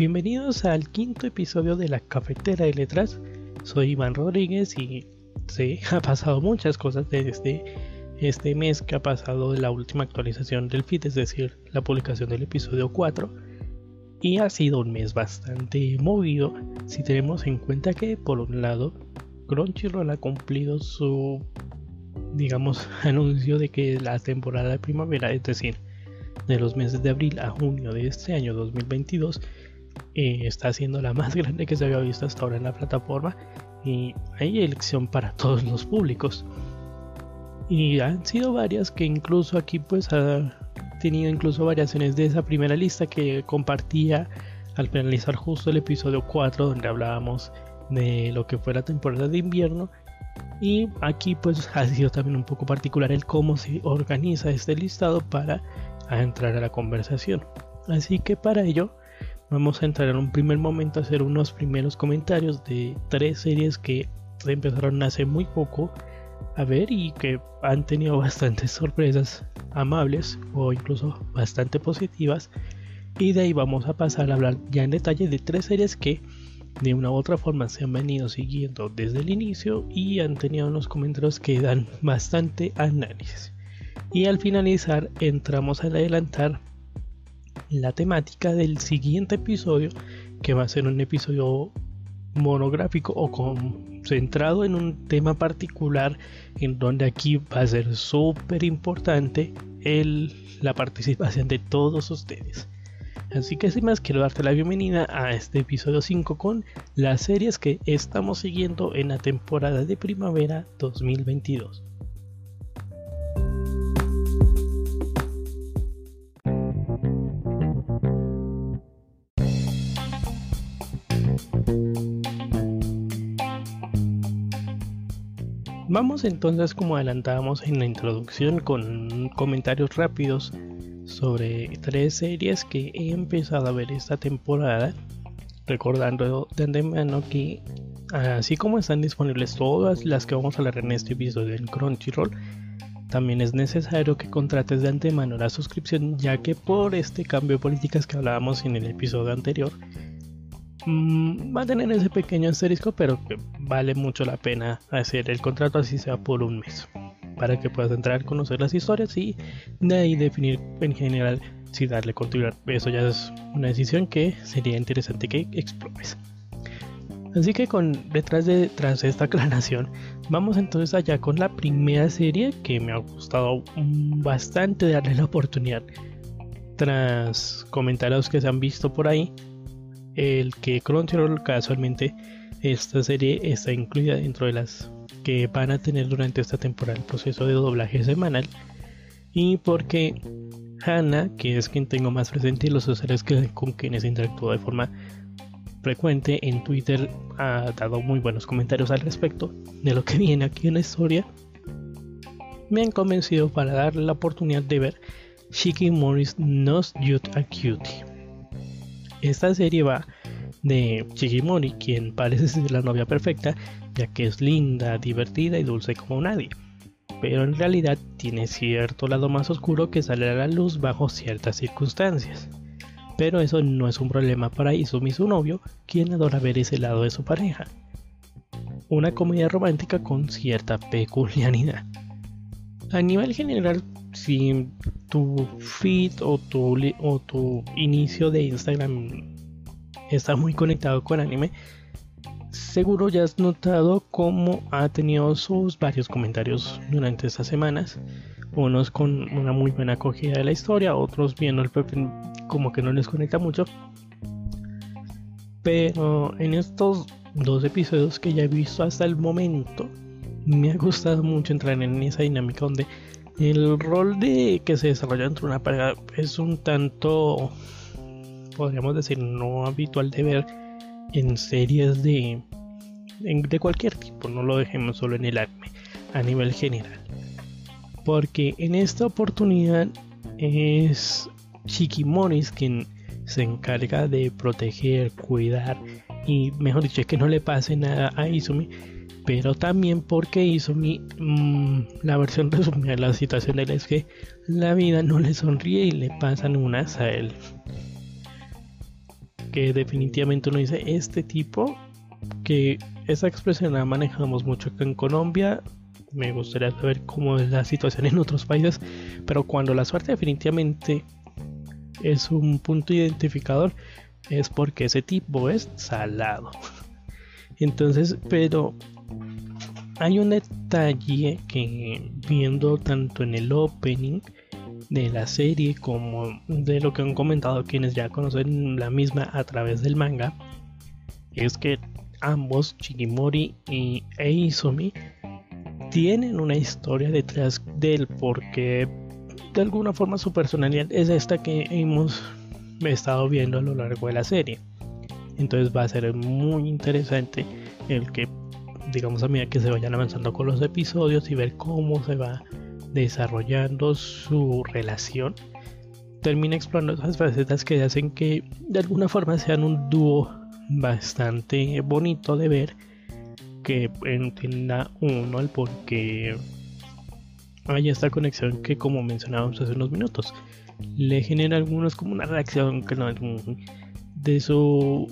Bienvenidos al quinto episodio de la Cafetera de Letras. Soy Iván Rodríguez y sí, ha pasado muchas cosas desde este mes que ha pasado de la última actualización del feed, es decir, la publicación del episodio 4. Y ha sido un mes bastante movido si tenemos en cuenta que, por un lado, Crunchyroll ha cumplido su, digamos, anuncio de que la temporada de primavera, es decir, de los meses de abril a junio de este año 2022 eh, está siendo la más grande que se había visto hasta ahora en la plataforma. Y hay elección para todos los públicos. Y han sido varias que incluso aquí pues ha tenido incluso variaciones de esa primera lista que compartía al finalizar justo el episodio 4 donde hablábamos de lo que fue la temporada de invierno. Y aquí pues ha sido también un poco particular el cómo se organiza este listado para entrar a la conversación. Así que para ello vamos a entrar en un primer momento a hacer unos primeros comentarios de tres series que empezaron hace muy poco a ver y que han tenido bastantes sorpresas amables o incluso bastante positivas. Y de ahí vamos a pasar a hablar ya en detalle de tres series que de una u otra forma se han venido siguiendo desde el inicio y han tenido unos comentarios que dan bastante análisis. Y al finalizar entramos a adelantar la temática del siguiente episodio, que va a ser un episodio monográfico o concentrado en un tema particular, en donde aquí va a ser súper importante la participación de todos ustedes. Así que sin más quiero darte la bienvenida a este episodio 5 con las series que estamos siguiendo en la temporada de primavera 2022. Vamos entonces como adelantábamos en la introducción con comentarios rápidos sobre tres series que he empezado a ver esta temporada. Recordando de antemano que así como están disponibles todas las que vamos a hablar en este episodio en Crunchyroll, también es necesario que contrates de antemano la suscripción ya que por este cambio de políticas que hablábamos en el episodio anterior, Mm, va a tener ese pequeño asterisco, pero vale mucho la pena hacer el contrato así sea por un mes, para que puedas entrar, a conocer las historias y de ahí definir en general si darle continuidad. Eso ya es una decisión que sería interesante que explores. Así que con detrás de tras esta aclaración, vamos entonces allá con la primera serie que me ha gustado bastante darle la oportunidad. Tras comentarios que se han visto por ahí, el que Crunchyroll casualmente esta serie está incluida dentro de las que van a tener durante esta temporada el proceso de doblaje semanal. Y porque Hannah, que es quien tengo más presente y los usuarios que, con quienes interactúo de forma frecuente en Twitter ha dado muy buenos comentarios al respecto de lo que viene aquí en la historia me han convencido para darle la oportunidad de ver Shiki Morris Nos Youth a Cutie esta serie va de Shigimori, quien parece ser la novia perfecta, ya que es linda, divertida y dulce como nadie. Pero en realidad tiene cierto lado más oscuro que sale a la luz bajo ciertas circunstancias. Pero eso no es un problema para Izumi, su novio, quien adora ver ese lado de su pareja. Una comedia romántica con cierta peculiaridad. A nivel general, si tu feed o tu, o tu inicio de Instagram está muy conectado con anime, seguro ya has notado cómo ha tenido sus varios comentarios durante estas semanas. Unos con una muy buena acogida de la historia, otros viendo el como que no les conecta mucho. Pero en estos dos episodios que ya he visto hasta el momento, me ha gustado mucho entrar en esa dinámica donde el rol de que se desarrolla entre una pareja es un tanto, podríamos decir, no habitual de ver en series de, de cualquier tipo, no lo dejemos solo en el anime, a nivel general. Porque en esta oportunidad es Shikimoris quien se encarga de proteger, cuidar y mejor dicho, que no le pase nada a Izumi pero también porque hizo mi mm, la versión resumida de la situación de él es que la vida no le sonríe y le pasan unas a él que definitivamente uno dice, este tipo, que esa expresión la manejamos mucho acá en Colombia, me gustaría saber cómo es la situación en otros países, pero cuando la suerte definitivamente es un punto identificador, es porque ese tipo es salado. Entonces, pero hay un detalle que viendo tanto en el opening de la serie como de lo que han comentado quienes ya conocen la misma a través del manga, es que ambos, Shigimori y Eizumi, tienen una historia detrás de él porque de alguna forma su personalidad es esta que hemos estado viendo a lo largo de la serie. Entonces va a ser muy interesante el que, digamos a medida que se vayan avanzando con los episodios y ver cómo se va desarrollando su relación, termina explorando esas facetas que hacen que de alguna forma sean un dúo bastante bonito de ver que entienda uno el por qué hay esta conexión que como mencionábamos hace unos minutos le genera algunos como una reacción de su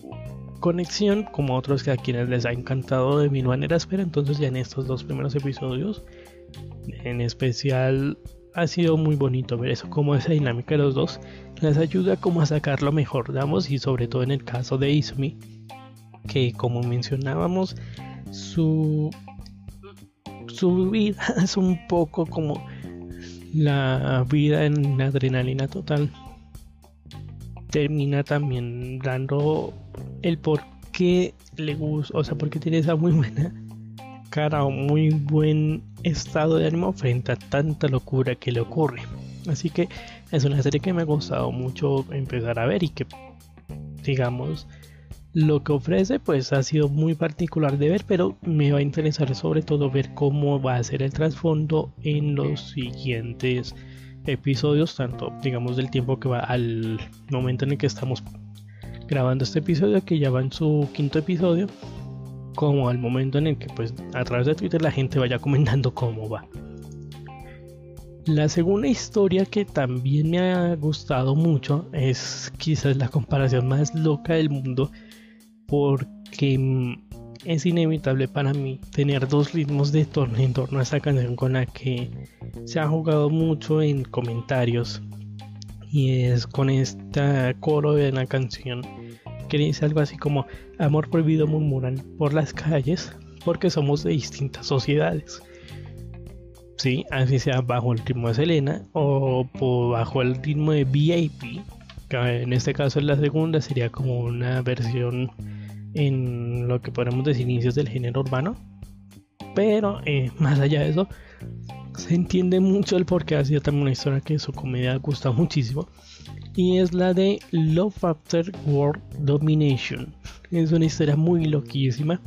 conexión como otros que a quienes les ha encantado de mil maneras pero entonces ya en estos dos primeros episodios en especial ha sido muy bonito ver eso como esa dinámica de los dos les ayuda como a sacarlo mejor damos y sobre todo en el caso de Izumi que como mencionábamos su su vida es un poco como la vida en adrenalina total termina también dando el por qué le gusta, o sea, porque tiene esa muy buena cara o muy buen estado de ánimo frente a tanta locura que le ocurre. Así que es una serie que me ha gustado mucho empezar a ver y que, digamos, lo que ofrece pues ha sido muy particular de ver, pero me va a interesar sobre todo ver cómo va a ser el trasfondo en los siguientes episodios, tanto digamos del tiempo que va al momento en el que estamos grabando este episodio, que ya va en su quinto episodio, como al momento en el que pues a través de Twitter la gente vaya comentando cómo va. La segunda historia que también me ha gustado mucho es quizás la comparación más loca del mundo porque es inevitable para mí tener dos ritmos de torno en torno a esta canción con la que se ha jugado mucho en comentarios y es con esta coro de la canción que dice algo así como amor prohibido murmuran por las calles porque somos de distintas sociedades. Sí, así sea bajo el ritmo de Selena o bajo el ritmo de VIP, que en este caso es la segunda, sería como una versión en lo que podemos decir inicios del género urbano. Pero eh, más allá de eso, se entiende mucho el porqué ha sido también una historia que su comedia gusta muchísimo. Y es la de Love After World Domination. Es una historia muy loquísima.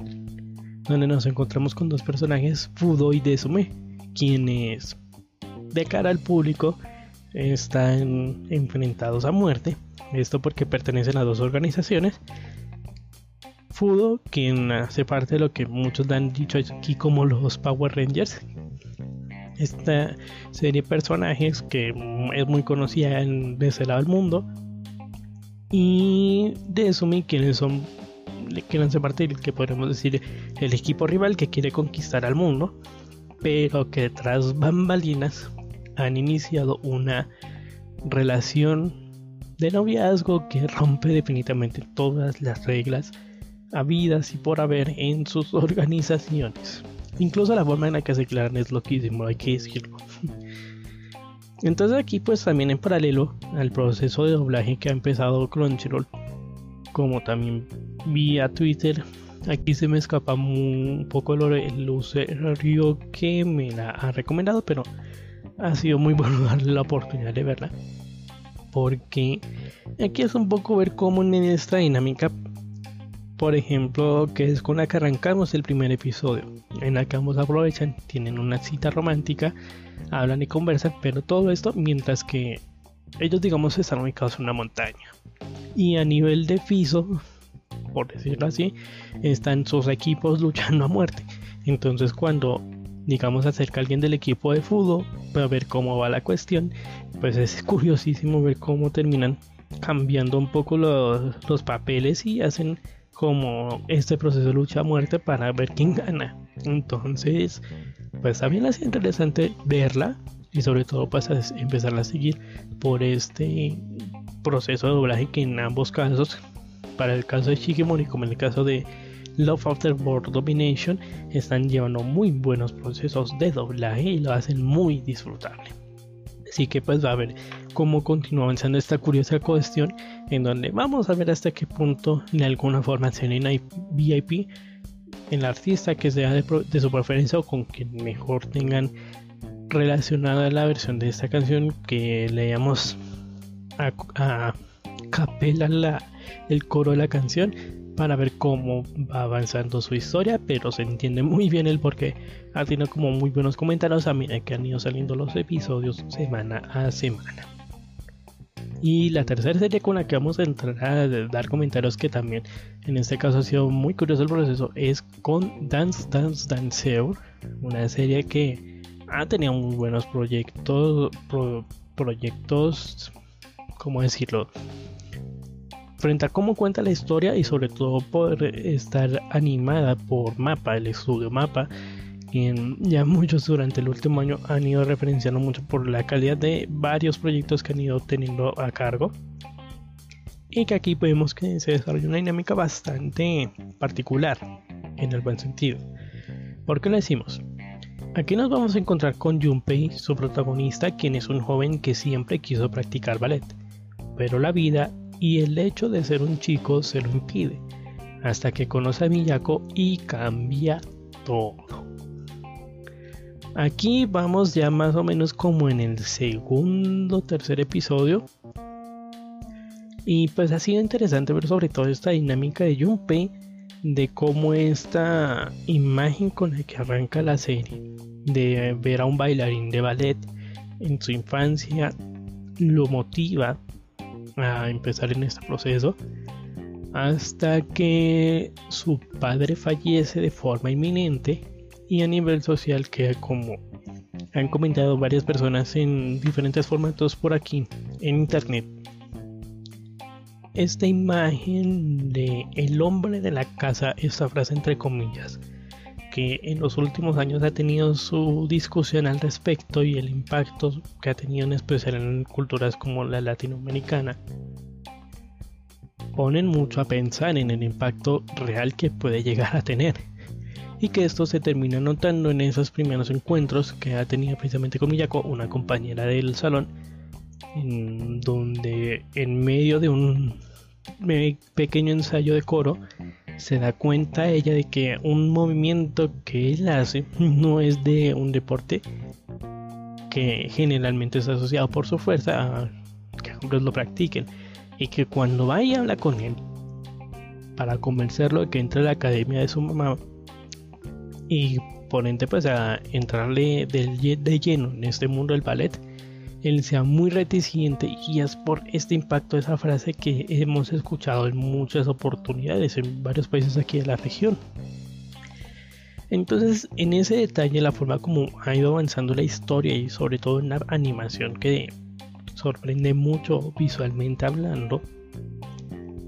Donde nos encontramos con dos personajes, Fudo y Desume. Quienes de cara al público están enfrentados a muerte. Esto porque pertenecen a dos organizaciones Fudo, quien hace parte de lo que muchos han dicho aquí como los Power Rangers. Esta serie de personajes que es muy conocida de ese lado del mundo. Y de Sumi, quienes son quienes hacer parte del que podemos decir el equipo rival que quiere conquistar al mundo, pero que tras bambalinas han iniciado una relación de noviazgo que rompe definitivamente todas las reglas habidas y por haber en sus organizaciones. Incluso la forma en la que se declaran es loquísimo, hay que decirlo. Entonces aquí pues también en paralelo al proceso de doblaje que ha empezado Crunchyroll, como también vía Twitter, aquí se me escapa un poco el usuario que me la ha recomendado, pero ha sido muy bueno darle la oportunidad de verla. Porque aquí es un poco ver cómo en esta dinámica por ejemplo, que es con la que arrancamos el primer episodio, en la que ambos aprovechan, tienen una cita romántica, hablan y conversan, pero todo esto mientras que ellos, digamos, están ubicados en una montaña. Y a nivel de FISO, por decirlo así, están sus equipos luchando a muerte. Entonces, cuando digamos acerca a alguien del equipo de fútbol para ver cómo va la cuestión, pues es curiosísimo ver cómo terminan cambiando un poco los, los papeles y hacen como este proceso de lucha a muerte para ver quién gana. Entonces, pues también es interesante verla y sobre todo pues empezar a seguir por este proceso de doblaje que en ambos casos, para el caso de Shikimori como en el caso de Love After World Domination, están llevando muy buenos procesos de doblaje y lo hacen muy disfrutable. Así que pues va a ver cómo continúa avanzando esta curiosa cuestión en donde vamos a ver hasta qué punto de alguna formación en VIP el artista que sea de, su preferencia o con quien mejor tengan relacionada la versión de esta canción que leíamos a, a capela la, el coro de la canción para ver cómo va avanzando su historia, pero se entiende muy bien el porque ha tenido como muy buenos comentarios a medida que han ido saliendo los episodios semana a semana. Y la tercera serie con la que vamos a entrar a dar comentarios que también en este caso ha sido muy curioso el proceso es con Dance Dance Danceur, una serie que ha tenido muy buenos proyectos, proyectos, ¿cómo decirlo? Frente a cómo cuenta la historia y sobre todo por estar animada por Mapa, el estudio Mapa, ya muchos durante el último año han ido referenciando mucho por la calidad de varios proyectos que han ido teniendo a cargo y que aquí vemos que se desarrolla una dinámica bastante particular en el buen sentido. ¿Por qué lo decimos? Aquí nos vamos a encontrar con Junpei, su protagonista, quien es un joven que siempre quiso practicar ballet, pero la vida y el hecho de ser un chico se lo impide, hasta que conoce a Miyako y cambia todo. Aquí vamos ya más o menos como en el segundo, tercer episodio. Y pues ha sido interesante ver sobre todo esta dinámica de Junpei, de cómo esta imagen con la que arranca la serie, de ver a un bailarín de ballet en su infancia, lo motiva a empezar en este proceso hasta que su padre fallece de forma inminente y a nivel social que como han comentado varias personas en diferentes formatos por aquí en internet. Esta imagen de el hombre de la casa esta frase entre comillas que en los últimos años ha tenido su discusión al respecto y el impacto que ha tenido en especial en culturas como la latinoamericana ponen mucho a pensar en el impacto real que puede llegar a tener y que esto se termina notando en esos primeros encuentros que ha tenido precisamente con Miyako, una compañera del salón, en donde en medio de un pequeño ensayo de coro se da cuenta ella de que un movimiento que él hace no es de un deporte que generalmente está asociado por su fuerza a que hombres lo practiquen y que cuando va y habla con él para convencerlo de que entre a la academia de su mamá y por ende pues a entrarle de lleno en este mundo del ballet él sea muy reticente y es por este impacto de esa frase que hemos escuchado en muchas oportunidades en varios países aquí de la región. Entonces, en ese detalle, la forma como ha ido avanzando la historia y sobre todo en la animación que sorprende mucho visualmente hablando,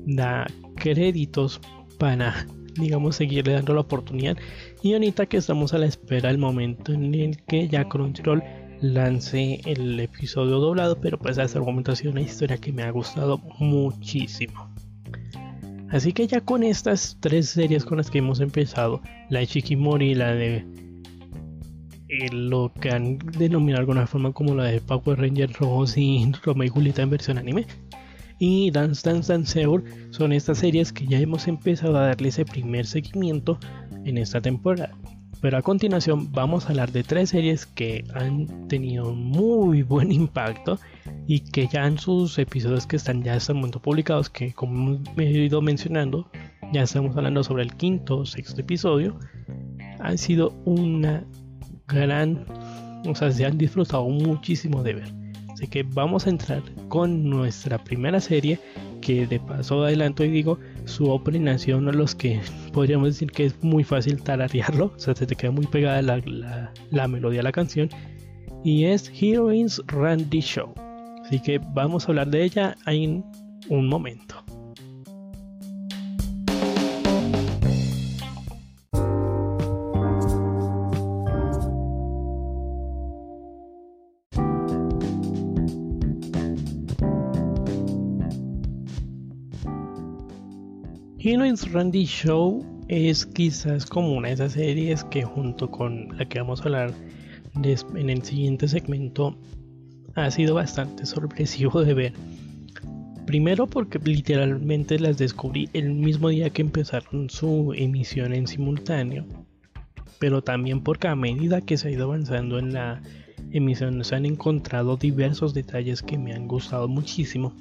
da créditos para digamos, seguirle dando la oportunidad. Y ahorita que estamos a la espera del momento en el que ya Crunchyroll lance el episodio doblado, pero pues hasta el momento ha sido una historia que me ha gustado muchísimo. Así que ya con estas tres series con las que hemos empezado, la de Shikimori la de eh, lo que han denominado de alguna forma como la de Power Rangers Rojos y Romeo y Julieta en versión anime, y Dance Dance Danceur son estas series que ya hemos empezado a darle ese primer seguimiento en esta temporada. Pero a continuación vamos a hablar de tres series que han tenido muy buen impacto y que ya en sus episodios que están ya hasta el momento publicados, que como he ido mencionando, ya estamos hablando sobre el quinto o sexto episodio, han sido una gran, o sea, se han disfrutado muchísimo de ver. Así que vamos a entrar con nuestra primera serie, que de paso adelanto y digo, su opening nació uno de los que podríamos decir que es muy fácil tararearlo, o sea, se te queda muy pegada la, melodía de la canción, y es Heroines Randy Show. Así que vamos a hablar de ella en un momento. Heroines Randy Show es quizás como una de esas series que junto con la que vamos a hablar en el siguiente segmento ha sido bastante sorpresivo de ver. Primero porque literalmente las descubrí el mismo día que empezaron su emisión en simultáneo. Pero también porque a medida que se ha ido avanzando en la emisión se han encontrado diversos detalles que me han gustado muchísimo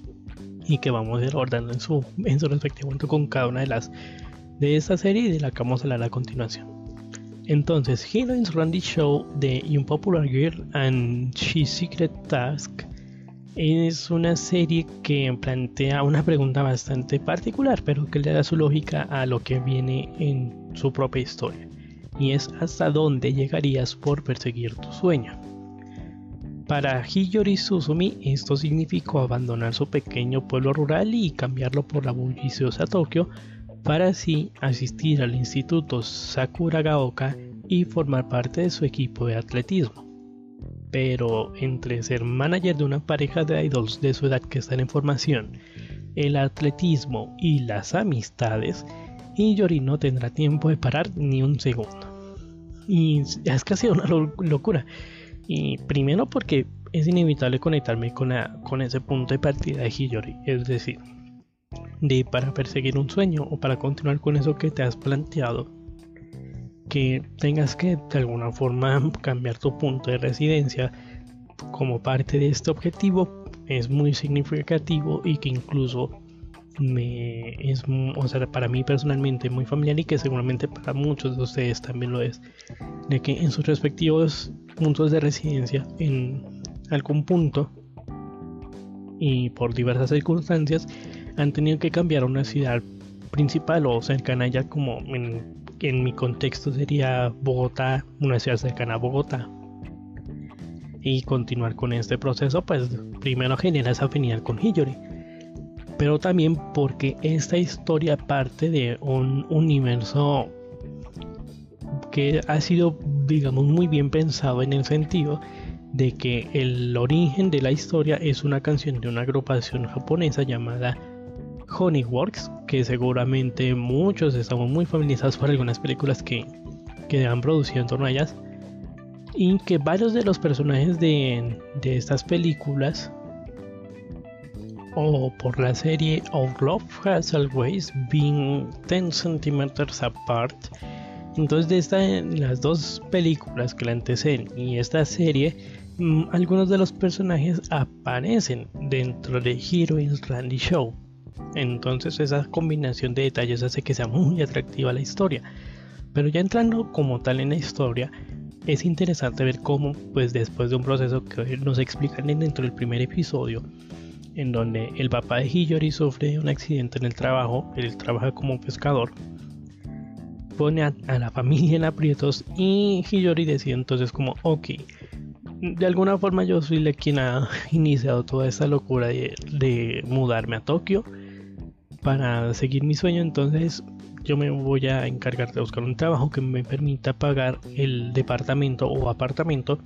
y que vamos a ir abordando en su, en su respectivo momento con cada una de las de esta serie y de la que vamos a hablar a continuación. Entonces, Heroines Randy Show de Unpopular Girl and She's Secret Task es una serie que plantea una pregunta bastante particular, pero que le da su lógica a lo que viene en su propia historia. Y es hasta dónde llegarías por perseguir tu sueño. Para Hiyori Suzumi esto significó abandonar su pequeño pueblo rural y cambiarlo por la bulliciosa Tokio para así asistir al Instituto Sakuragaoka y formar parte de su equipo de atletismo. Pero entre ser manager de una pareja de idols de su edad que están en formación, el atletismo y las amistades, Hiyori no tendrá tiempo de parar ni un segundo. Y es casi una locura. Y primero porque es inevitable conectarme con, con ese punto de partida de Hiyori, es decir, de para perseguir un sueño o para continuar con eso que te has planteado, que tengas que de alguna forma cambiar tu punto de residencia como parte de este objetivo es muy significativo y que incluso me es o sea, para mí personalmente muy familiar y que seguramente para muchos de ustedes también lo es de que en sus respectivos puntos de residencia en algún punto y por diversas circunstancias han tenido que cambiar a una ciudad principal o cercana ya como en, en mi contexto sería Bogotá, una ciudad cercana a Bogotá. Y continuar con este proceso pues primero genera esa afinidad con Hiyori pero también porque esta historia parte de un universo que ha sido, digamos, muy bien pensado en el sentido de que el origen de la historia es una canción de una agrupación japonesa llamada Honeyworks, que seguramente muchos estamos muy familiarizados por algunas películas que, que han producido en torno a ellas, y que varios de los personajes de, de estas películas o por la serie Our Love Has Always Been 10 Centimeters Apart. Entonces, esta, las dos películas que la anteceden y esta serie, mm, algunos de los personajes aparecen dentro de Heroines Randy Show. Entonces, esa combinación de detalles hace que sea muy atractiva la historia. Pero ya entrando como tal en la historia, es interesante ver cómo, pues después de un proceso que nos explican dentro del primer episodio, en donde el papá de Hiyori sufre un accidente en el trabajo, él trabaja como pescador, pone a, la familia en aprietos y Hiyori decide entonces como, ok, de alguna forma yo soy la quien ha iniciado toda esta locura de, de mudarme a Tokio para seguir mi sueño, entonces yo me voy a encargar de buscar un trabajo que me permita pagar el departamento o apartamento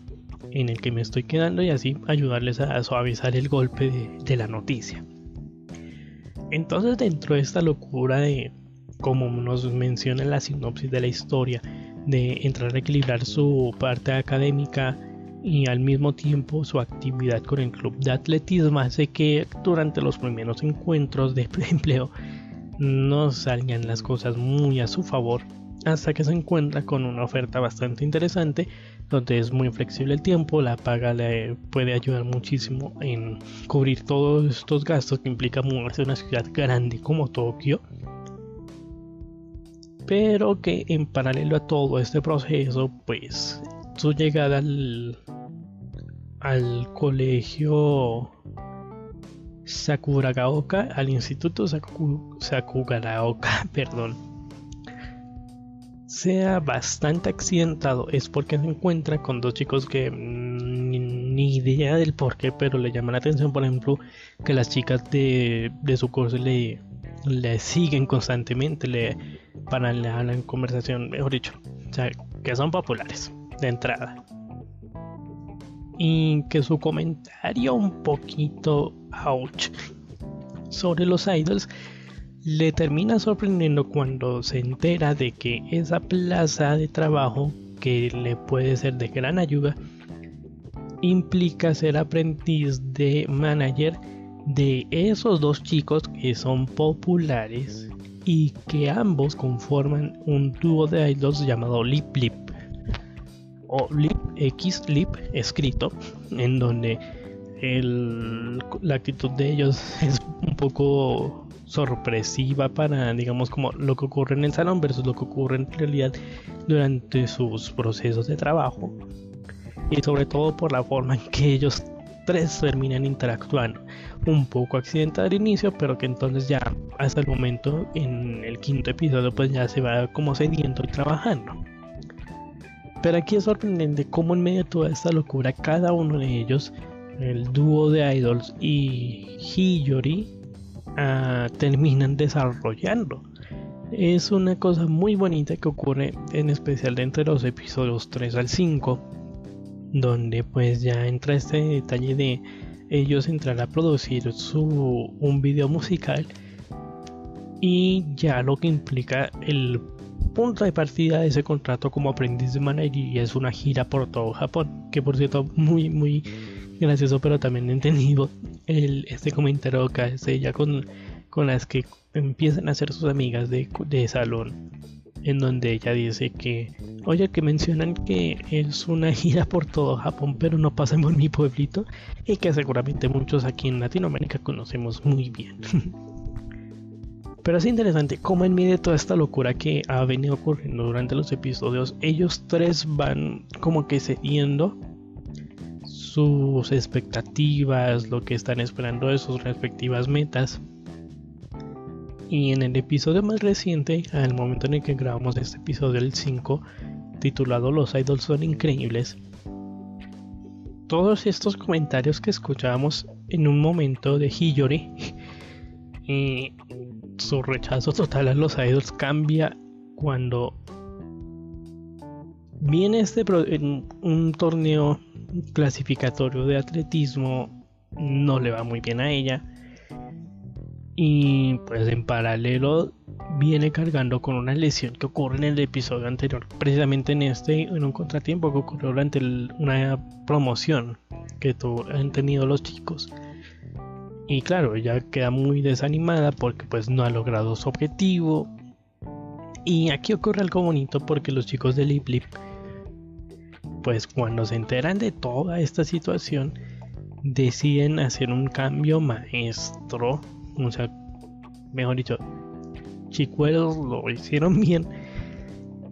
en el que me estoy quedando y así ayudarles a suavizar el golpe de, la noticia. Entonces dentro de esta locura de, como nos menciona la sinopsis de la historia, de entrar a equilibrar su parte académica y al mismo tiempo su actividad con el club de atletismo hace que durante los primeros encuentros de empleo no salgan las cosas muy a su favor hasta que se encuentra con una oferta bastante interesante donde es muy flexible el tiempo, la paga le puede ayudar muchísimo en cubrir todos estos gastos que implica mudarse a una ciudad grande como Tokio. Pero que en paralelo a todo este proceso, pues su llegada al, al colegio Sakuragaoka, al instituto Sakuragaoka, perdón, sea bastante accidentado es porque se encuentra con dos chicos que mm, ni idea del por qué, pero le llama la atención, por ejemplo, que las chicas de, su curso le, le siguen constantemente, le para le hablan conversación, mejor dicho, o sea, que son populares de entrada. Y que su comentario un poquito ouch sobre los idols le termina sorprendiendo cuando se entera de que esa plaza de trabajo que le puede ser de gran ayuda implica ser aprendiz de manager de esos dos chicos que son populares y que ambos conforman un dúo de idols llamado Lip Lip o Lip X Lip escrito en donde la actitud de ellos es un poco sorpresiva para digamos como lo que ocurre en el salón versus lo que ocurre en realidad durante sus procesos de trabajo y sobre todo por la forma en que ellos tres terminan interactuando. Un poco accidental al inicio, pero que entonces ya hasta el momento en el quinto episodio pues ya se va como cediendo y trabajando. Pero aquí es sorprendente cómo en medio de toda esta locura cada uno de ellos, el dúo de idols y Hiyori, terminan desarrollando. Es una cosa muy bonita que ocurre en especial entre los episodios 3 al 5 donde pues ya entra este detalle de ellos entrar a producir su, un video musical y ya lo que implica el punto de partida de ese contrato como aprendiz de manager y es una gira por todo Japón que por cierto muy muy gracioso pero también entendido el, este comentario que hace ella con, con las que empiezan a ser sus amigas de, de salón en donde ella dice que, oye, que mencionan que es una gira por todo Japón, pero no pasan por mi pueblito, y que seguramente muchos aquí en Latinoamérica conocemos muy bien. pero es interesante cómo en medio de toda esta locura que ha venido ocurriendo durante los episodios, ellos tres van como que cediendo sus expectativas, lo que están esperando de sus respectivas metas. Y en el episodio más reciente, al momento en el que grabamos este episodio, el 5, titulado Los idols son increíbles, todos estos comentarios que escuchábamos en un momento de Hiyori y su rechazo total a los idols cambia cuando viene este en un torneo clasificatorio de atletismo no le va muy bien a ella y pues en paralelo viene cargando con una lesión que ocurre en el episodio anterior, precisamente en este, en un contratiempo que ocurrió durante una promoción que han tenido los chicos. Y claro, ella queda muy desanimada porque pues no ha logrado su objetivo. Y aquí ocurre algo bonito porque los chicos de Lip Lip, pues cuando se enteran de toda esta situación, deciden hacer un cambio maestro o sea, mejor dicho, chicuelos lo hicieron bien.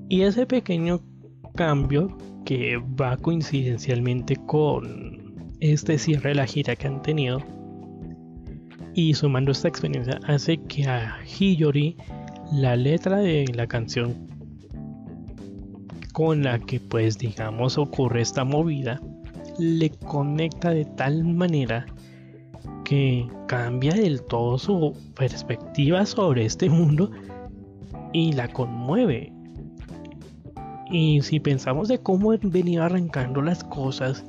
Y ese pequeño cambio que va coincidencialmente con este cierre de la gira que han tenido y sumando esta experiencia hace que a Hiyori la letra de la canción con la que pues digamos ocurre esta movida le conecta de tal manera que cambia del todo su perspectiva sobre este mundo y la conmueve. Y si pensamos de cómo han venido arrancando las cosas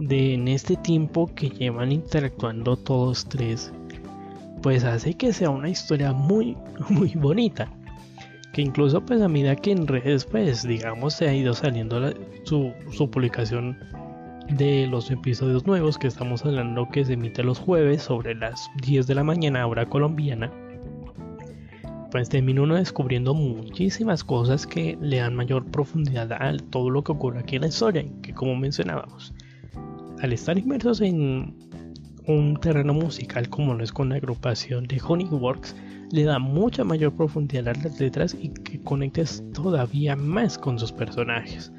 de en este tiempo que llevan interactuando todos tres, pues hace que sea una historia muy muy bonita. Que incluso pues a medida que en redes pues digamos se ha ido saliendo su, su publicación de los episodios nuevos que estamos hablando que se emite los jueves sobre las 10 de la mañana hora colombiana pues termina uno descubriendo muchísimas cosas que le dan mayor profundidad a todo lo que ocurre aquí en la historia y que como mencionábamos al estar inmersos en un terreno musical como lo es con la agrupación de Honeyworks le da mucha mayor profundidad a las letras y que conectes todavía más con sus personajes.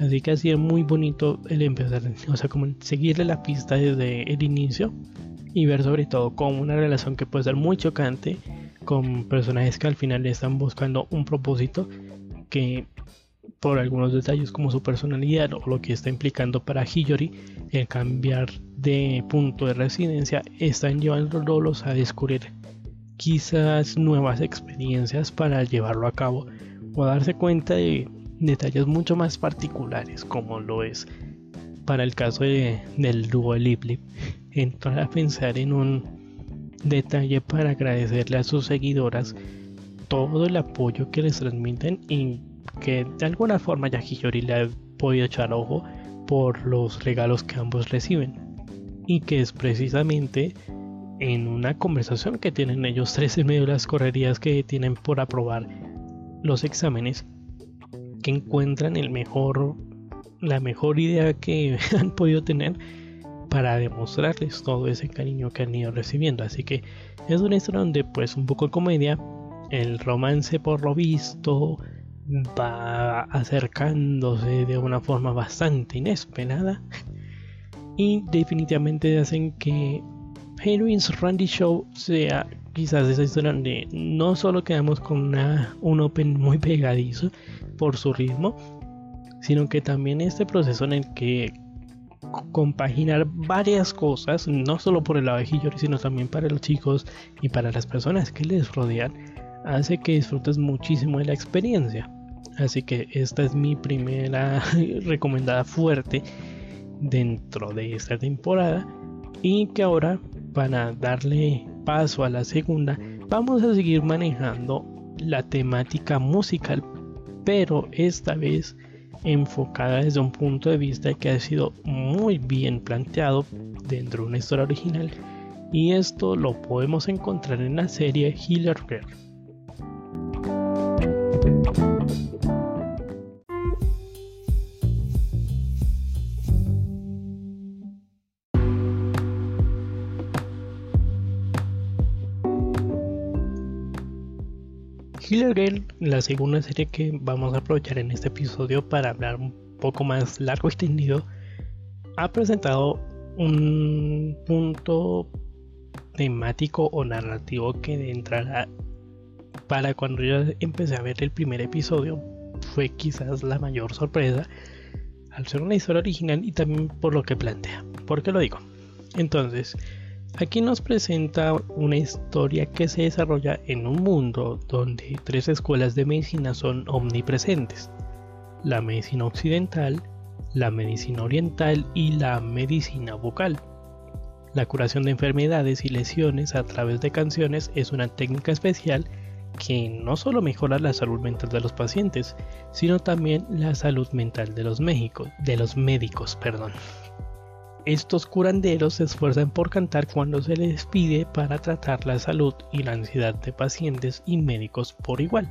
Así que así es muy bonito el empezar, o sea, como seguirle la pista desde el inicio y ver sobre todo como una relación que puede ser muy chocante con personajes que al final están buscando un propósito que por algunos detalles como su personalidad o lo que está implicando para Hiyori el cambiar de punto de residencia, están llevándolos a descubrir quizás nuevas experiencias para llevarlo a cabo o darse cuenta de detalles mucho más particulares como lo es para el caso del dúo Lip entrar a pensar en un detalle para agradecerle a sus seguidoras todo el apoyo que les transmiten y que de alguna forma Yahiyori le ha podido echar ojo por los regalos que ambos reciben. Y que es precisamente en una conversación que tienen ellos tres en medio de las correrías que tienen por aprobar los exámenes que encuentran el mejor la mejor idea que han podido tener para demostrarles todo ese cariño que han ido recibiendo. Así que es una historia donde pues un poco de comedia el romance por lo visto va acercándose de una forma bastante inesperada y definitivamente hacen que Heroines Randy Show sea quizás esa historia donde no solo quedamos con una, un open muy pegadizo por su ritmo, sino que también este proceso en el que compaginar varias cosas, no solo por el lado de sino también para los chicos y para las personas que les rodean, hace que disfrutes muchísimo de la experiencia. Así que esta es mi primera recomendada fuerte dentro de esta temporada. Y que ahora, para darle paso a la segunda, vamos a seguir manejando la temática musical, pero esta vez enfocada desde un punto de vista que ha sido muy bien planteado dentro de una historia original. Y esto lo podemos encontrar en la serie Healer Girl. La segunda serie que vamos a aprovechar en este episodio para hablar un poco más largo y extendido, ha presentado un punto temático o narrativo que de entrada para cuando yo empecé a ver el primer episodio fue quizás la mayor sorpresa al ser una historia original y también por lo que plantea. ¿Por qué lo digo? Entonces, Aquí nos presenta una historia que se desarrolla en un mundo donde tres escuelas de medicina son omnipresentes. La medicina occidental, la medicina oriental y la medicina vocal. La curación de enfermedades y lesiones a través de canciones es una técnica especial que no solo mejora la salud mental de los pacientes, sino también la salud mental de los, de los médicos. Perdón. Estos curanderos se esfuerzan por cantar cuando se les pide para tratar la salud y la ansiedad de pacientes y médicos por igual.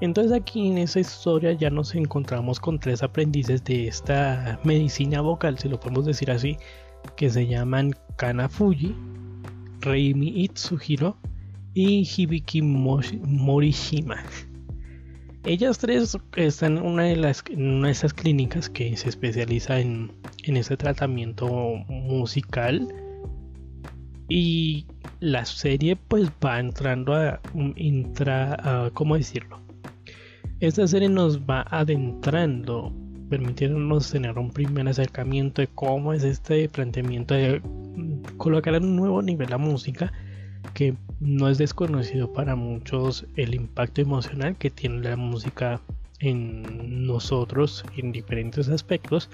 Entonces aquí en esa historia ya nos encontramos con tres aprendices de esta medicina vocal, si lo podemos decir así, que se llaman Kanafuji, Reimi Itsuhiro y Hibiki Morishima. Ellas tres están en una de, las, una de esas clínicas que se especializa en, en ese tratamiento musical. Y la serie pues va entrando a, intra, ¿cómo decirlo? Esta serie nos va adentrando, permitiéndonos tener un primer acercamiento de cómo es este planteamiento de colocar un nuevo nivel la música que no es desconocido para muchos el impacto emocional que tiene la música en nosotros en diferentes aspectos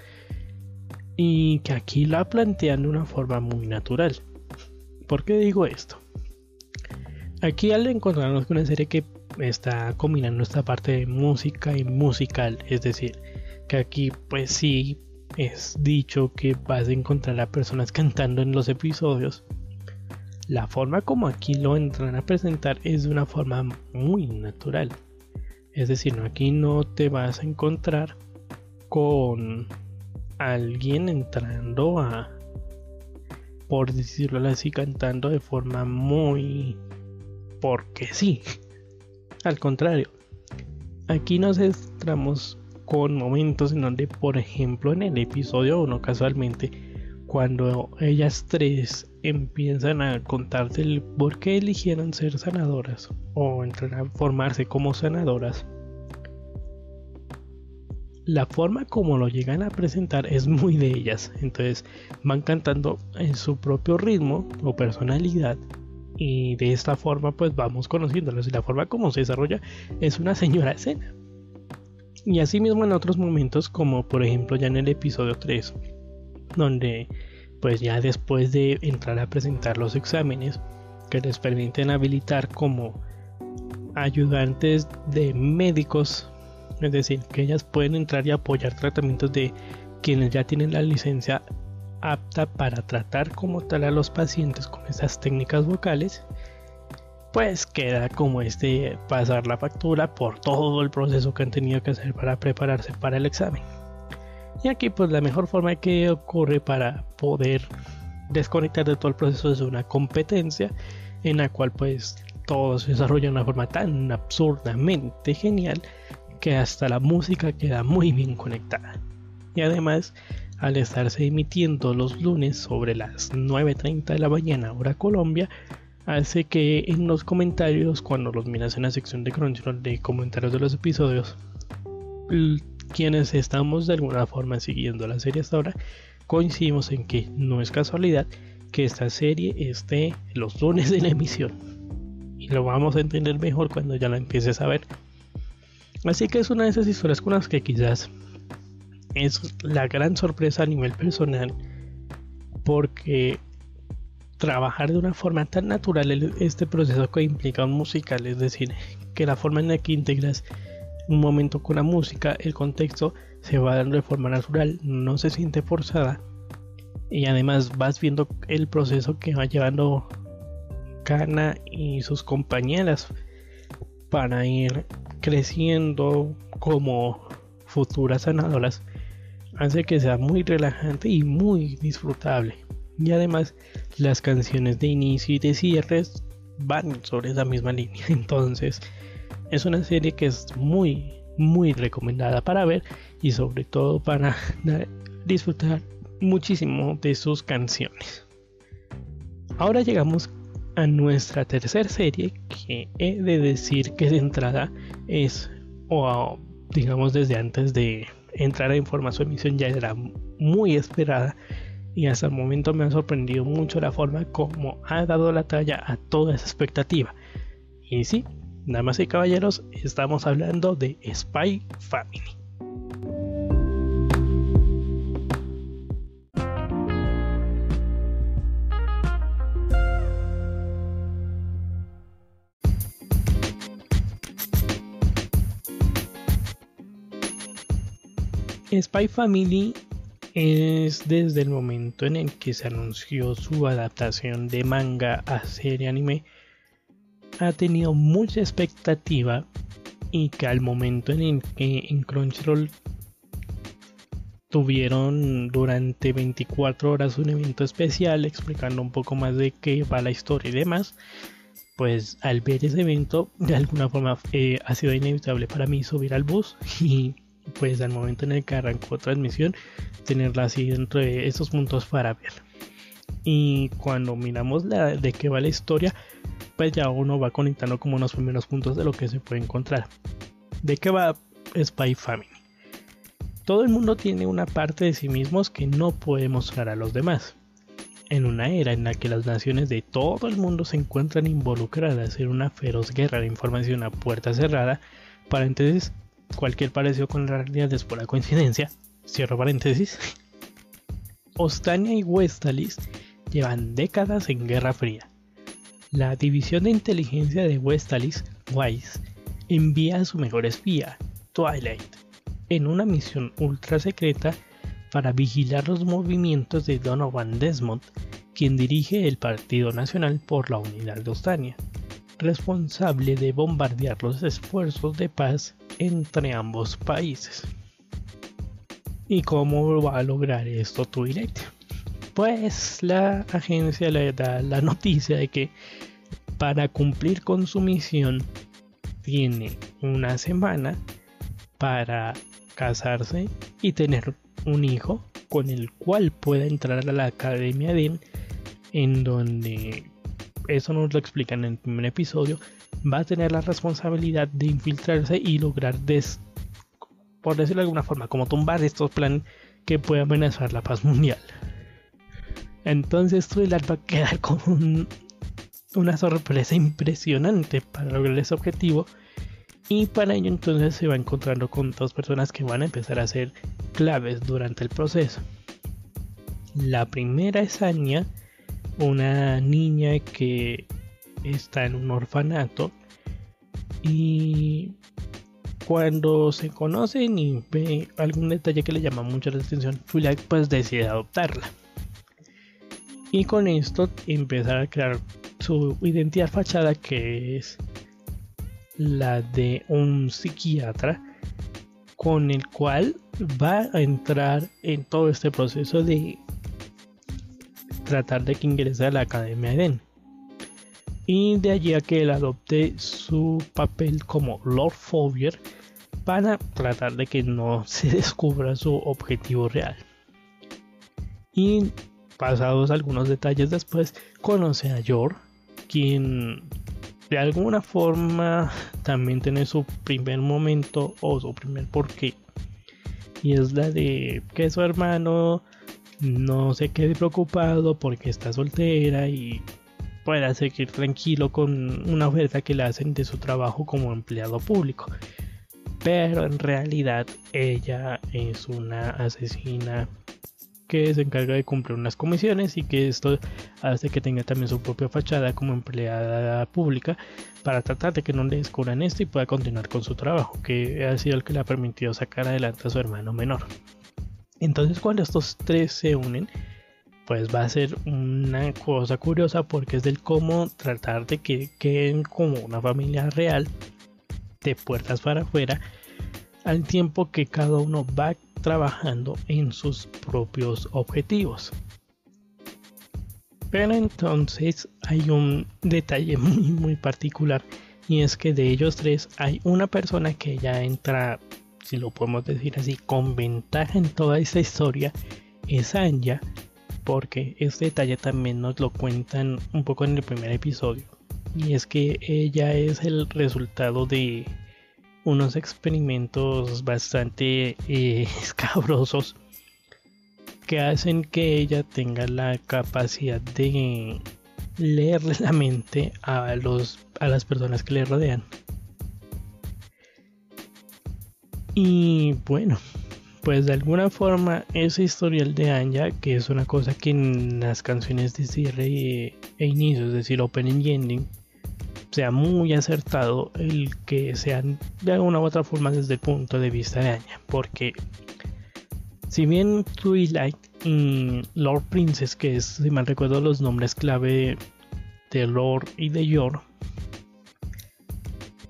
y que aquí la plantean de una forma muy natural. ¿Por qué digo esto? Aquí al encontrarnos con una serie que está combinando esta parte de música y musical, es decir, que aquí pues sí es dicho que vas a encontrar a personas cantando en los episodios, la forma como aquí lo entran a presentar es de una forma muy natural. Es decir, aquí no te vas a encontrar con alguien entrando a, por decirlo así, cantando de forma muy... porque sí. Al contrario, aquí nos centramos con momentos en donde, por ejemplo, en el episodio 1 casualmente, cuando ellas tres empiezan a contarte el por qué eligieron ser sanadoras o formarse como sanadoras, la forma como lo llegan a presentar es muy de ellas. Entonces van cantando en su propio ritmo o personalidad. Y de esta forma pues vamos conociéndolos. Y la forma como se desarrolla es una señora escena. Y así mismo en otros momentos como por ejemplo ya en el episodio 3. Donde pues ya después de entrar a presentar los exámenes que les permiten habilitar como ayudantes de médicos es decir, que ellas pueden entrar y apoyar tratamientos de quienes ya tienen la licencia apta para tratar como tal a los pacientes con esas técnicas vocales, pues queda como este pasar la factura por todo el proceso que han tenido que hacer para prepararse para el examen. Y aquí pues la mejor forma que ocurre para poder desconectar de todo el proceso es una competencia en la cual pues todo se desarrolla de una forma tan absurdamente genial que hasta la música queda muy bien conectada. Y además, al estarse emitiendo los lunes sobre las 9.30 de la mañana hora Colombia, hace que en los comentarios, cuando los miras en la sección de Crunchyroll de comentarios de los episodios, quienes estamos de alguna forma siguiendo la serie hasta ahora, coincidimos en que no es casualidad que esta serie esté los lunes de la emisión. Y lo vamos a entender mejor cuando ya la empieces a ver. Así que es una de esas historias con las que quizás es la gran sorpresa a nivel personal porque trabajar de una forma tan natural este proceso que implica un musical, es decir, que la forma en la que integras un momento con la música, el contexto se va dando de forma natural, no se siente forzada y además vas viendo el proceso que va llevando Kana y sus compañeras para ir creciendo como futuras sanadoras hace que sea muy relajante y muy disfrutable. Y además las canciones de inicio y de cierres van sobre esa misma línea. Entonces es una serie que es muy, muy recomendada para ver y sobre todo para disfrutar muchísimo de sus canciones. Ahora llegamos a nuestra tercera serie que he de decir que de entrada es o digamos desde antes de entrar en forma su emisión ya era muy esperada y hasta el momento me ha sorprendido mucho la forma como ha dado la talla a toda esa expectativa y sí, damas y caballeros estamos hablando de Spy Family. Spy Family es desde el momento en el que se anunció su adaptación de manga a serie anime, ha tenido mucha expectativa y que al momento en el que en Crunchyroll tuvieron durante 24 horas un evento especial explicando un poco más de qué va la historia y demás, pues al ver ese evento de alguna forma eh, ha sido inevitable para mí subir al bus y pues al momento en el que arrancó transmisión, tenerla así dentro de esos puntos para ver. Y cuando miramos de qué va la historia, pues ya uno va conectando como unos primeros puntos de lo que se puede encontrar. ¿De qué va Spy Family? Todo el mundo tiene una parte de sí mismos que no puede mostrar a los demás. En una era en la que las naciones de todo el mundo se encuentran involucradas en una feroz guerra de información a puerta cerrada, para entonces cualquier parecido con la realidad es pura coincidencia. Cierro paréntesis. Ostania y Westalis llevan décadas en Guerra Fría. La división de inteligencia de Westalis, WISE, envía a su mejor espía, Twilight, en una misión ultra secreta para vigilar los movimientos de Donovan Desmond, quien dirige el Partido Nacional por la Unidad de Ostania responsable de bombardear los esfuerzos de paz entre ambos países. ¿Y cómo va a lograr esto Twilight? Pues la agencia le da la noticia de que para cumplir con su misión tiene una semana para casarse y tener un hijo con el cual pueda entrar a la academia de en donde eso nos lo explican en el primer episodio, va a tener la responsabilidad de infiltrarse y lograr por decirlo de alguna forma, como tumbar estos planes que pueden amenazar la paz mundial. Entonces Twilight va a quedar con una sorpresa impresionante para lograr ese objetivo. Y para ello entonces se va encontrando con dos personas que van a empezar a ser claves durante el proceso. La primera es Anya, una niña que está en un orfanato y cuando se conocen y ve algún detalle que le llama mucho la atención, Twilight pues decide adoptarla. Y con esto empezar a crear su identidad fachada que es la de un psiquiatra con el cual va a entrar en todo este proceso de tratar de que ingrese a la Academia Eden. Y de allí a que él adopte su papel como Lord Fovier para tratar de que no se descubra su objetivo real. Y pasados algunos detalles después, conoce a Yor, quien de alguna forma también tiene su primer momento o su primer porqué. Y es la de que su hermano no se quede preocupado porque está soltera y pueda seguir tranquilo con una oferta que le hacen de su trabajo como empleado público. Pero en realidad ella es una asesina que se encarga de cumplir unas comisiones y que esto hace que tenga también su propia fachada como empleada pública para tratar de que no le descubran esto y pueda continuar con su trabajo, que ha sido el que le ha permitido sacar adelante a su hermano menor. Entonces cuando estos tres se unen, pues va a ser una cosa curiosa porque es del cómo tratar de que queden como una familia real de puertas para afuera al tiempo que cada uno va trabajando en sus propios objetivos. Pero entonces hay un detalle muy muy particular y es que de ellos tres hay una persona que ya entra si lo podemos decir así, con ventaja en toda esta historia es Anya, porque este detalle también nos lo cuentan un poco en el primer episodio. Y es que ella es el resultado de unos experimentos bastante eh, escabrosos que hacen que ella tenga la capacidad de leer la mente a, los, a las personas que le rodean. Y bueno, pues de alguna forma ese historial de Anya, que es una cosa que en las canciones de cierre e inicio, es decir, opening y ending, sea muy acertado el que sean de alguna u otra forma desde el punto de vista de Anya, porque si bien Twilight y Lord Princess, que es, si mal recuerdo, los nombres clave de Lord y de Yor,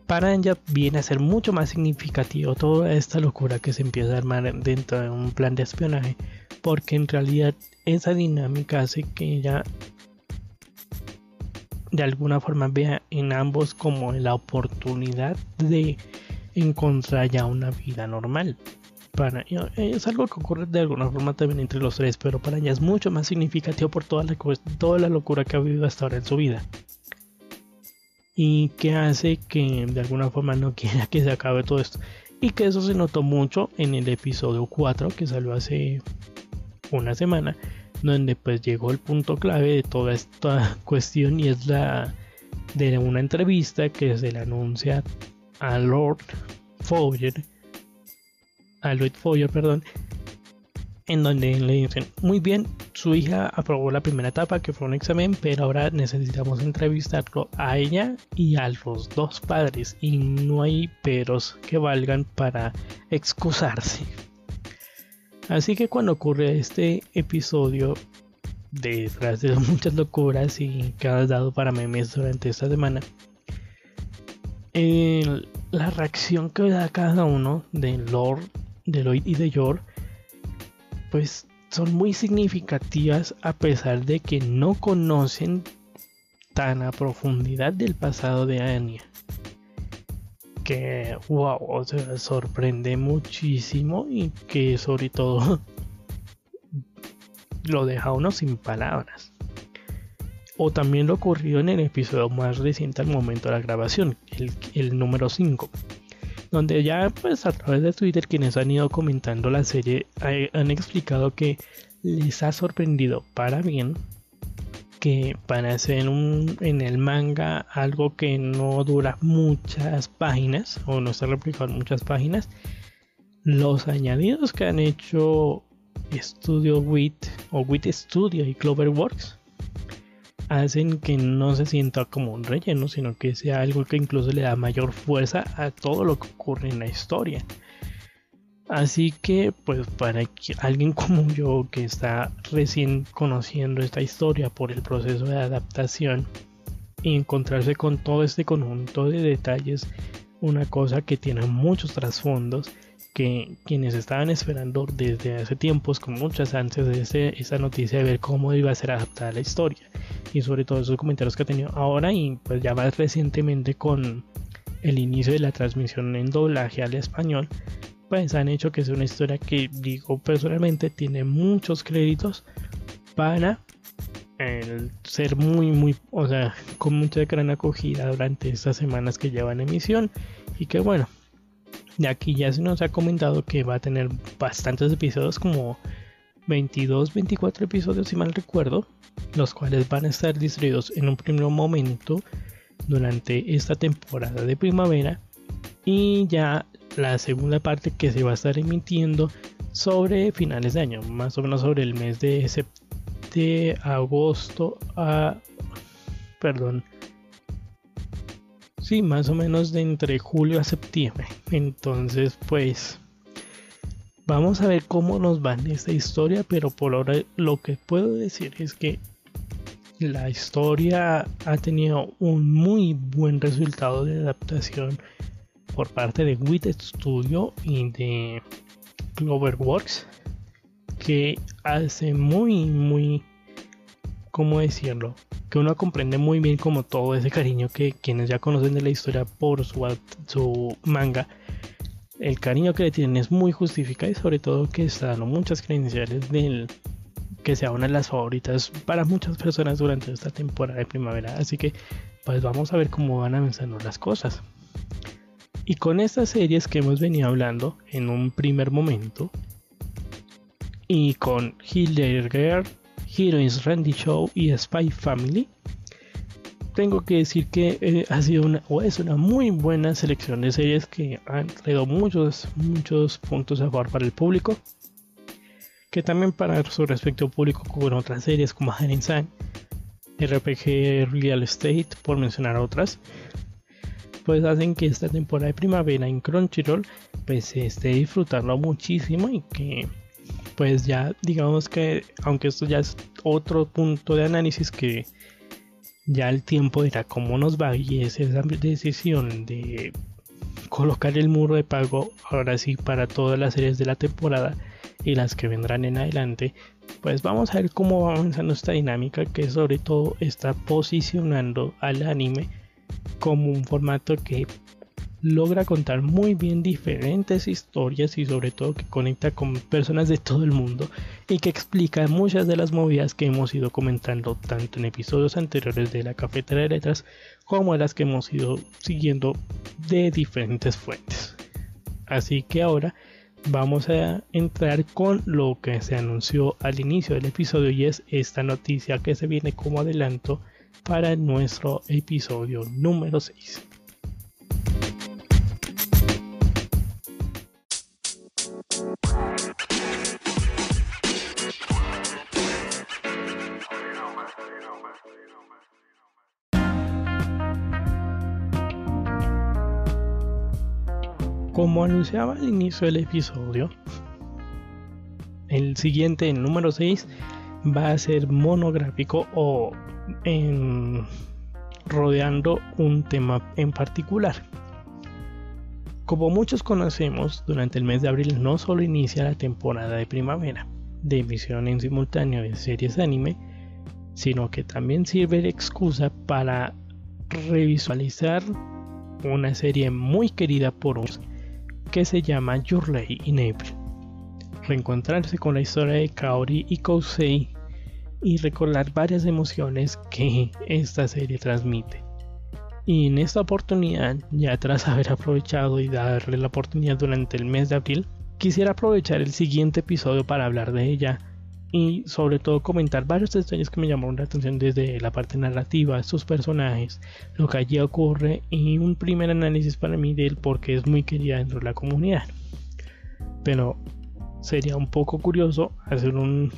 para ella viene a ser mucho más significativo toda esta locura que se empieza a armar dentro de un plan de espionaje, porque en realidad esa dinámica hace que ella de alguna forma vea en ambos como la oportunidad de encontrar ya una vida normal. Para es algo que ocurre de alguna forma también entre los tres, pero para ella es mucho más significativo por toda la, toda la locura que ha vivido hasta ahora en su vida y que hace que de alguna forma no quiera que se acabe todo esto. Y que eso se notó mucho en el episodio 4 que salió hace una semana, donde pues llegó el punto clave de toda esta cuestión y es la de una entrevista que se le anuncia a Lord Foyer, a Lloyd Foyer, perdón, en donde le dicen, muy bien, su hija aprobó la primera etapa que fue un examen, pero ahora necesitamos entrevistarlo a ella y a los dos padres y no hay peros que valgan para excusarse. Así que cuando ocurre este episodio, detrás de muchas locuras y que ha dado para memes durante esta semana, la reacción que da cada uno de Lord, de Lloyd y de Yor pues son muy significativas a pesar de que no conocen tan a profundidad del pasado de Anya. Que wow, sorprende muchísimo y que sobre todo lo deja uno sin palabras. O también lo ocurrió en el episodio más reciente al momento de la grabación, el, el número 5, donde ya pues a través de Twitter quienes han ido comentando la serie han explicado que les ha sorprendido para bien que para hacer un, en el manga algo que no dura muchas páginas o no está replicado en muchas páginas los añadidos que han hecho Studio Wit o Wit Studio y Cloverworks hacen que no se sienta como un relleno, sino que sea algo que incluso le da mayor fuerza a todo lo que ocurre en la historia. Así que, pues para alguien como yo que está recién conociendo esta historia por el proceso de adaptación y encontrarse con todo este conjunto de detalles, una cosa que tiene muchos trasfondos que quienes estaban esperando desde hace tiempos con muchas ansias de esa noticia de ver cómo iba a ser adaptada la historia y sobre todo esos comentarios que ha tenido ahora y pues ya más recientemente con el inicio de la transmisión en doblaje al español pues han hecho que sea una historia que digo personalmente tiene muchos créditos para el ser muy muy o sea con mucha gran acogida durante estas semanas que llevan emisión. Y que bueno de aquí ya se nos ha comentado que va a tener bastantes episodios, como 22, 24 episodios si mal recuerdo, los cuales van a estar distribuidos en un primer momento durante esta temporada de primavera. Y ya la segunda parte que se va a estar emitiendo sobre finales de año, más o menos sobre el mes de, de agosto a perdón Sí, más o menos de entre julio a septiembre. Entonces, pues vamos a ver cómo nos va en esta historia, pero por ahora lo que puedo decir es que la historia ha tenido un muy buen resultado de adaptación por parte de Wit Studio y de Cloverworks que hace muy muy cómo decirlo que uno comprende muy bien como todo ese cariño que quienes ya conocen de la historia por su, su manga, el cariño que le tienen es muy justificado y sobre todo que está dando muchas credenciales del que sea una de las favoritas para muchas personas durante esta temporada de primavera. Así que pues vamos a ver cómo van avanzando las cosas. Y con estas series que hemos venido hablando en un primer momento y con Hildegard Heroes Randy Show y Spy Family. Tengo que decir que eh, ha sido una, o es una muy buena selección de series que han traído muchos, muchos puntos a favor para el público. Que también para su respecto público con otras series como Hidden Sun, RPG Real Estate, por mencionar otras. Pues hacen que esta temporada de primavera en Crunchyroll pues esté disfrutando muchísimo y que pues ya digamos que, aunque esto ya es otro punto de análisis que ya el tiempo dirá cómo nos va y es esa decisión de colocar el muro de pago ahora sí para todas las series de la temporada y las que vendrán en adelante pues vamos a ver cómo va avanzando esta dinámica que sobre todo está posicionando al anime como un formato que logra contar muy bien diferentes historias y sobre todo que conecta con personas de todo el mundo y que explica muchas de las movidas que hemos ido comentando tanto en episodios anteriores de la cafetera de letras como las que hemos ido siguiendo de diferentes fuentes. Así que ahora vamos a entrar con lo que se anunció al inicio del episodio y es esta noticia que se viene como adelanto para nuestro episodio número 6. Como anunciaba al inicio del episodio, el siguiente, número 6, va a ser monográfico o en, rodeando un tema en particular. Como muchos conocemos, durante el mes de abril no solo inicia la temporada de primavera de emisión en simultáneo de series anime, sino que también sirve de excusa para revisualizar una serie muy querida por uns que se llama Your Lay in April. Reencontrarse con la historia de Kaori y Kousei y recordar varias emociones que esta serie transmite. Y en esta oportunidad, ya tras haber aprovechado y darle la oportunidad durante el mes de abril, quisiera aprovechar el siguiente episodio para hablar de ella y sobre todo comentar varios detalles que me llamaron la atención desde la parte narrativa, sus personajes, lo que allí ocurre y un primer análisis para mí de él porque es muy querida dentro de la comunidad. Pero sería un poco curioso hacer un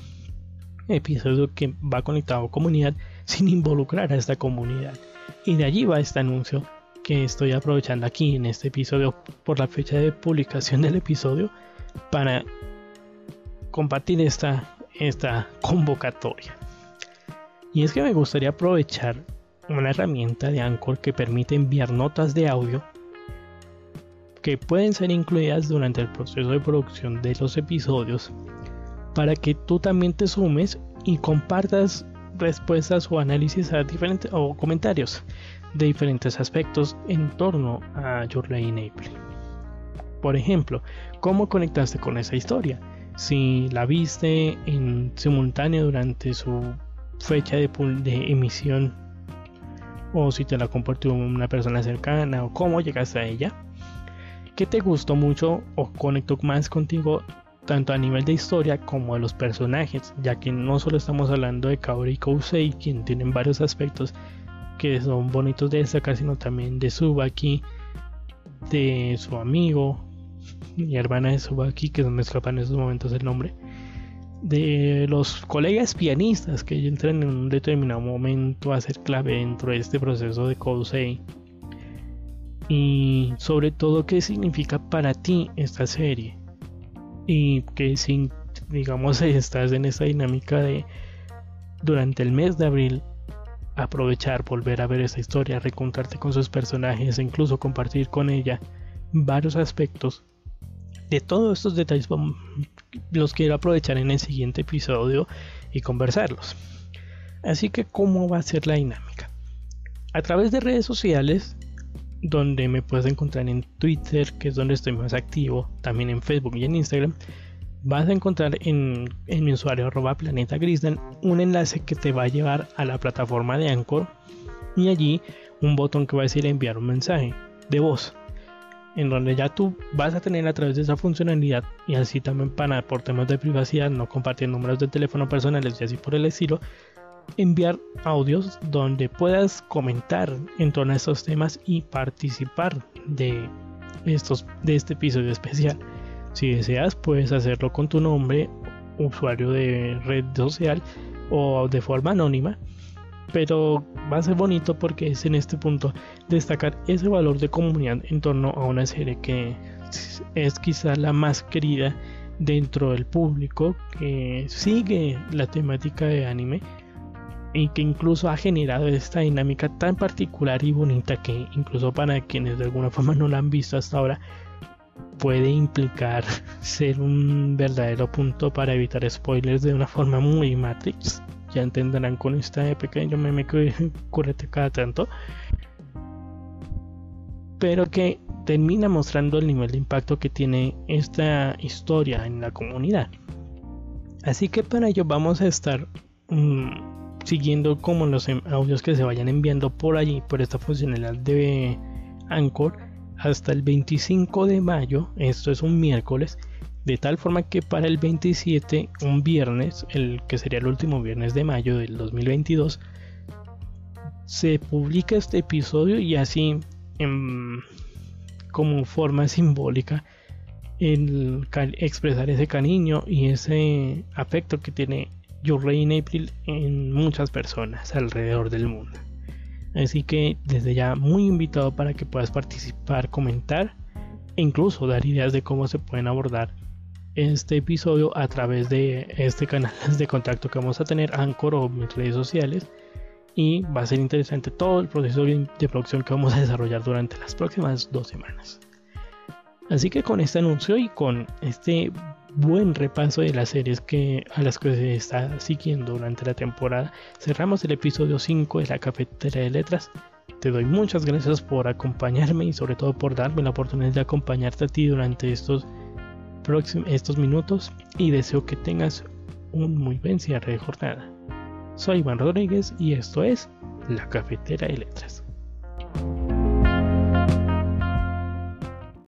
episodio que va conectado a comunidad sin involucrar a esta comunidad. Y de allí va este anuncio que estoy aprovechando aquí en este episodio por la fecha de publicación del episodio para compartir esta esta convocatoria. Y es que me gustaría aprovechar una herramienta de Anchor que permite enviar notas de audio que pueden ser incluidas durante el proceso de producción de los episodios para que tú también te sumes y compartas respuestas o análisis a diferentes o comentarios de diferentes aspectos en torno a Your April. Por ejemplo, ¿cómo conectaste con esa historia? si la viste en simultáneo durante su fecha de, emisión o si te la compartió una persona cercana o cómo llegaste a ella. ¿Qué te gustó mucho o conectó más contigo tanto a nivel de historia como a los personajes? Ya que no solo estamos hablando de Kaori y Kousei, quien tienen varios aspectos que son bonitos de destacar, sino también de Subaki, de su amigo, mi hermana de Subaki, que me escapa en estos momentos el nombre, de los colegas pianistas que entran en un determinado momento a ser clave dentro de este proceso de Kousei. Y sobre todo qué significa para ti esta serie. Y que si digamos estás en esta dinámica de durante el mes de abril aprovechar, volver a ver esta historia, recontarte con sus personajes e incluso compartir con ella varios aspectos de todos estos detalles los quiero aprovechar en el siguiente episodio y conversarlos. Así que, ¿cómo va a ser la dinámica? A través de redes sociales, donde me puedes encontrar en Twitter, que es donde estoy más activo, también en Facebook y en Instagram, vas a encontrar en, mi usuario arroba planeta un enlace que te va a llevar a la plataforma de Anchor. Y allí un botón que va a decir enviar un mensaje de voz en donde ya tú vas a tener a través de esa funcionalidad y así también para por temas de privacidad no compartir números de teléfono personales y así por el estilo enviar audios donde puedas comentar en torno a estos temas y participar de estos de este episodio especial. Si deseas puedes hacerlo con tu nombre usuario de red social o de forma anónima pero va a ser bonito porque es en este punto destacar ese valor de comunidad en torno a una serie que es quizá la más querida dentro del público que sigue la temática de anime y que incluso ha generado esta dinámica tan particular y bonita que incluso para quienes de alguna forma no la han visto hasta ahora puede implicar ser un verdadero punto para evitar spoilers de una forma muy Matrix. Ya entenderán con esta pequeño meme que ocurre cada tanto. Pero que termina mostrando el nivel de impacto que tiene esta historia en la comunidad. Así que para ello vamos a estar mm, siguiendo como los em, audios que se vayan enviando por allí por esta funcionalidad de Anchor hasta el 25 de mayo esto es un miércoles de tal forma que para el 27, un viernes, el que sería el último viernes de mayo del 2022, se publica este episodio y así en, como forma simbólica el expresar ese cariño y ese afecto que tiene Your in April en muchas personas alrededor del mundo. Así que desde ya muy invitado para que puedas participar, comentar e incluso dar ideas de cómo se pueden abordar este episodio a través de este canal de contacto que vamos a tener, Anchor o mis redes sociales. Y va a ser interesante todo el proceso de producción que vamos a desarrollar durante las próximas dos semanas. Así que con este anuncio y con este buen repaso de las series que, a las que se está siguiendo durante la temporada, cerramos el episodio 5 de la cafetera de letras. Te doy muchas gracias por acompañarme y sobre todo por darme la oportunidad de acompañarte a ti durante estos estos minutos y deseo que tengas un muy buen cierre de jornada. Soy Iván Rodríguez y esto es La Cafetera de Letras.